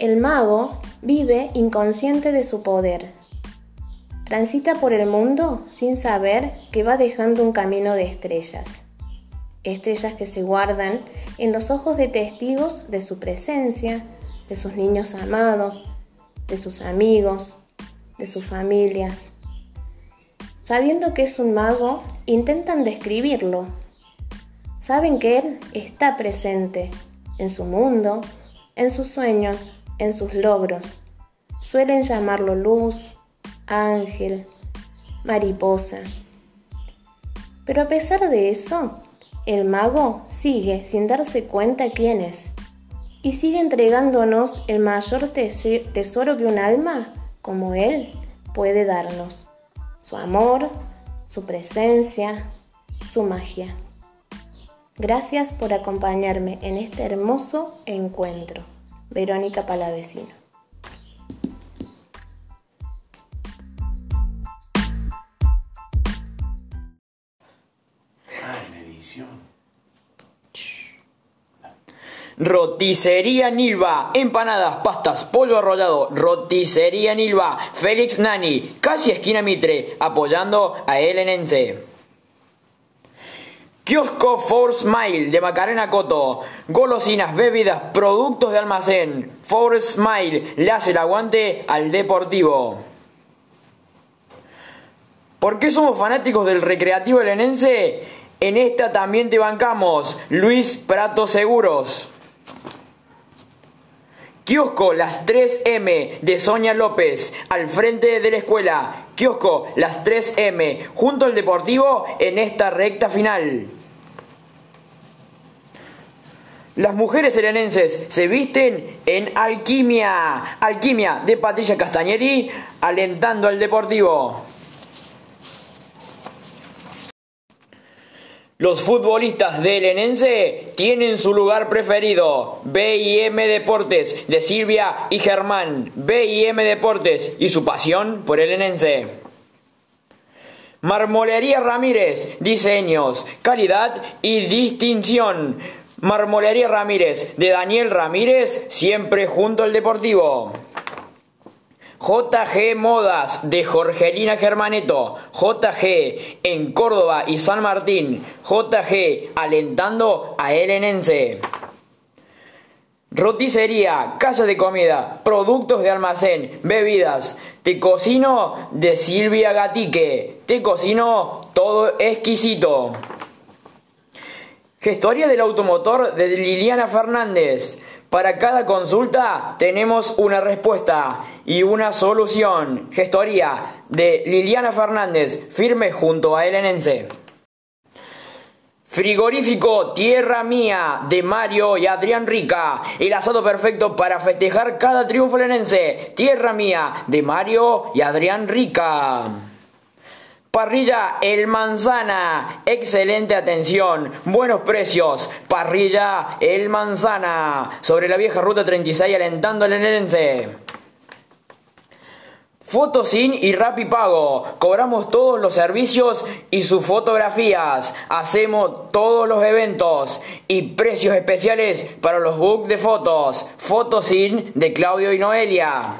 El mago vive inconsciente de su poder. Transita por el mundo sin saber que va dejando un camino de estrellas. Estrellas que se guardan en los ojos de testigos de su presencia, de sus niños amados, de sus amigos, de sus familias. Sabiendo que es un mago, intentan describirlo. Saben que Él está presente en su mundo, en sus sueños, en sus logros. Suelen llamarlo luz, ángel, mariposa. Pero a pesar de eso, el mago sigue sin darse cuenta quién es y sigue entregándonos el mayor tesoro que un alma como él puede darnos, su amor, su presencia, su magia. Gracias por acompañarme en este hermoso encuentro. Verónica Palavecino. Roticería Nilva, empanadas, pastas, pollo arrollado. Roticería Nilva, Félix Nani, casi esquina Mitre, apoyando a Elenense. Kiosco Force Smile de Macarena Coto. Golosinas, bebidas, productos de almacén. Force Smile le hace el aguante al deportivo. ¿Por qué somos fanáticos del recreativo elenense? En esta también te bancamos. Luis Prato Seguros. Kiosco Las 3M de Sonia López, al frente de la escuela. Kiosco Las 3M, junto al Deportivo en esta recta final. Las mujeres serenenses se visten en Alquimia. Alquimia de Patricia Castañeri, alentando al Deportivo. Los futbolistas del Enense tienen su lugar preferido. BIM Deportes de Silvia y Germán. BIM Deportes y su pasión por el Enense. Marmolería Ramírez, diseños, calidad y distinción. Marmolería Ramírez de Daniel Ramírez, siempre junto al Deportivo. JG Modas de Jorgelina Germaneto, JG en Córdoba y San Martín, JG alentando a Elenense. Roticería, casa de comida, productos de almacén, bebidas, te cocino de Silvia Gatique, te cocino todo exquisito. Gestoría del automotor de Liliana Fernández. Para cada consulta tenemos una respuesta y una solución. Gestoría de Liliana Fernández, firme junto a Elenense. Frigorífico Tierra Mía de Mario y Adrián Rica. El asado perfecto para festejar cada triunfo lenense. Tierra Mía de Mario y Adrián Rica. Parrilla El Manzana, excelente atención, buenos precios. Parrilla El Manzana, sobre la vieja ruta 36 alentando al enense. Fotosin y Pago, Cobramos todos los servicios y sus fotografías. Hacemos todos los eventos y precios especiales para los books de fotos. Fotosin de Claudio y Noelia.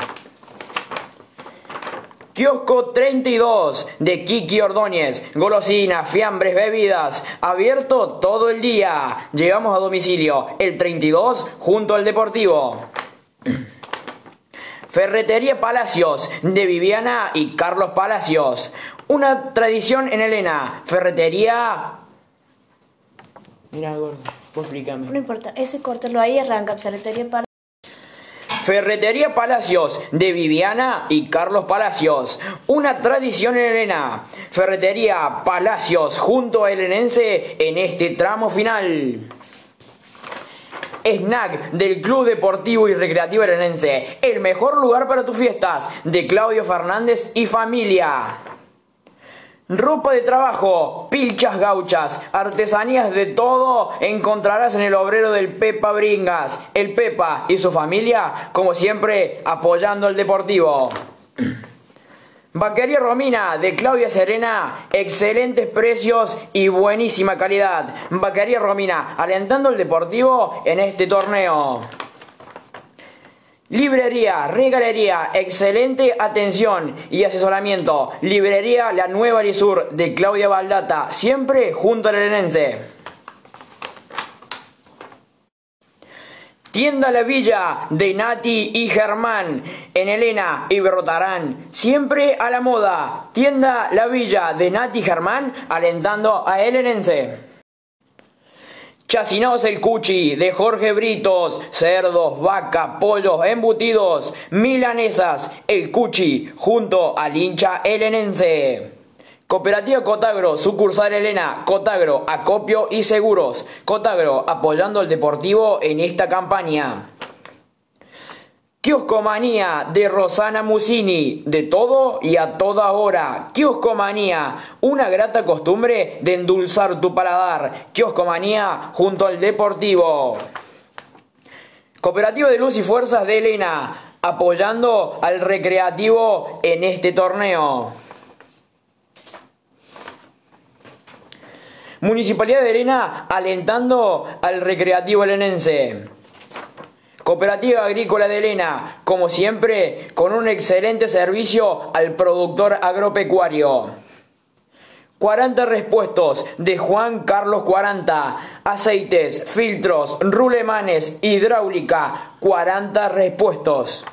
Kiosco 32 de Kiki Ordóñez. Golosinas, fiambres, bebidas. Abierto todo el día. Llegamos a domicilio el 32 junto al Deportivo. Ferretería Palacios de Viviana y Carlos Palacios. Una tradición en Elena. Ferretería. Mira, gordo, explícame. No importa, ese córtelo ahí arranca. Ferretería Palacios. Ferretería Palacios de Viviana y Carlos Palacios. Una tradición en Elena. Ferretería Palacios junto a Elenense en este tramo final. Snack del Club Deportivo y Recreativo Elenense. El mejor lugar para tus fiestas de Claudio Fernández y familia. Ropa de trabajo, pilchas gauchas, artesanías de todo encontrarás en el obrero del Pepa Bringas. El Pepa y su familia, como siempre, apoyando al deportivo. Vaquería Romina de Claudia Serena, excelentes precios y buenísima calidad. Vaquería Romina, alentando el deportivo en este torneo. Librería, regalería, excelente atención y asesoramiento. Librería La Nueva Lisur de Claudia Baldata, siempre junto al Elenense. Tienda La Villa de Nati y Germán en Elena y Berrotarán, siempre a la moda. Tienda La Villa de Nati y Germán alentando a Elenense. Chacinados el Cuchi de Jorge Britos, cerdos, vaca, pollos, embutidos, milanesas, el Cuchi junto al hincha helenense. Cooperativa Cotagro, sucursal Elena, Cotagro, acopio y seguros. Cotagro apoyando al deportivo en esta campaña. Kioscomanía de Rosana Musini, de todo y a toda hora. Kioscomanía, una grata costumbre de endulzar tu paladar. Kioscomanía junto al Deportivo. Cooperativa de Luz y Fuerzas de Elena, apoyando al recreativo en este torneo. Municipalidad de Elena alentando al recreativo elenense. Cooperativa Agrícola de Elena, como siempre, con un excelente servicio al productor agropecuario. 40 respuestos de Juan Carlos 40. Aceites, filtros, rulemanes, hidráulica. 40 respuestos.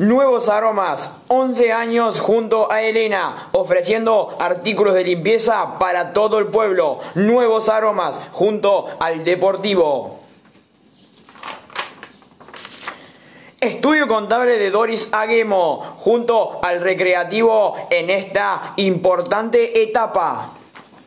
Nuevos aromas, 11 años junto a Elena, ofreciendo artículos de limpieza para todo el pueblo. Nuevos aromas junto al Deportivo. Estudio contable de Doris Aguemo junto al recreativo en esta importante etapa.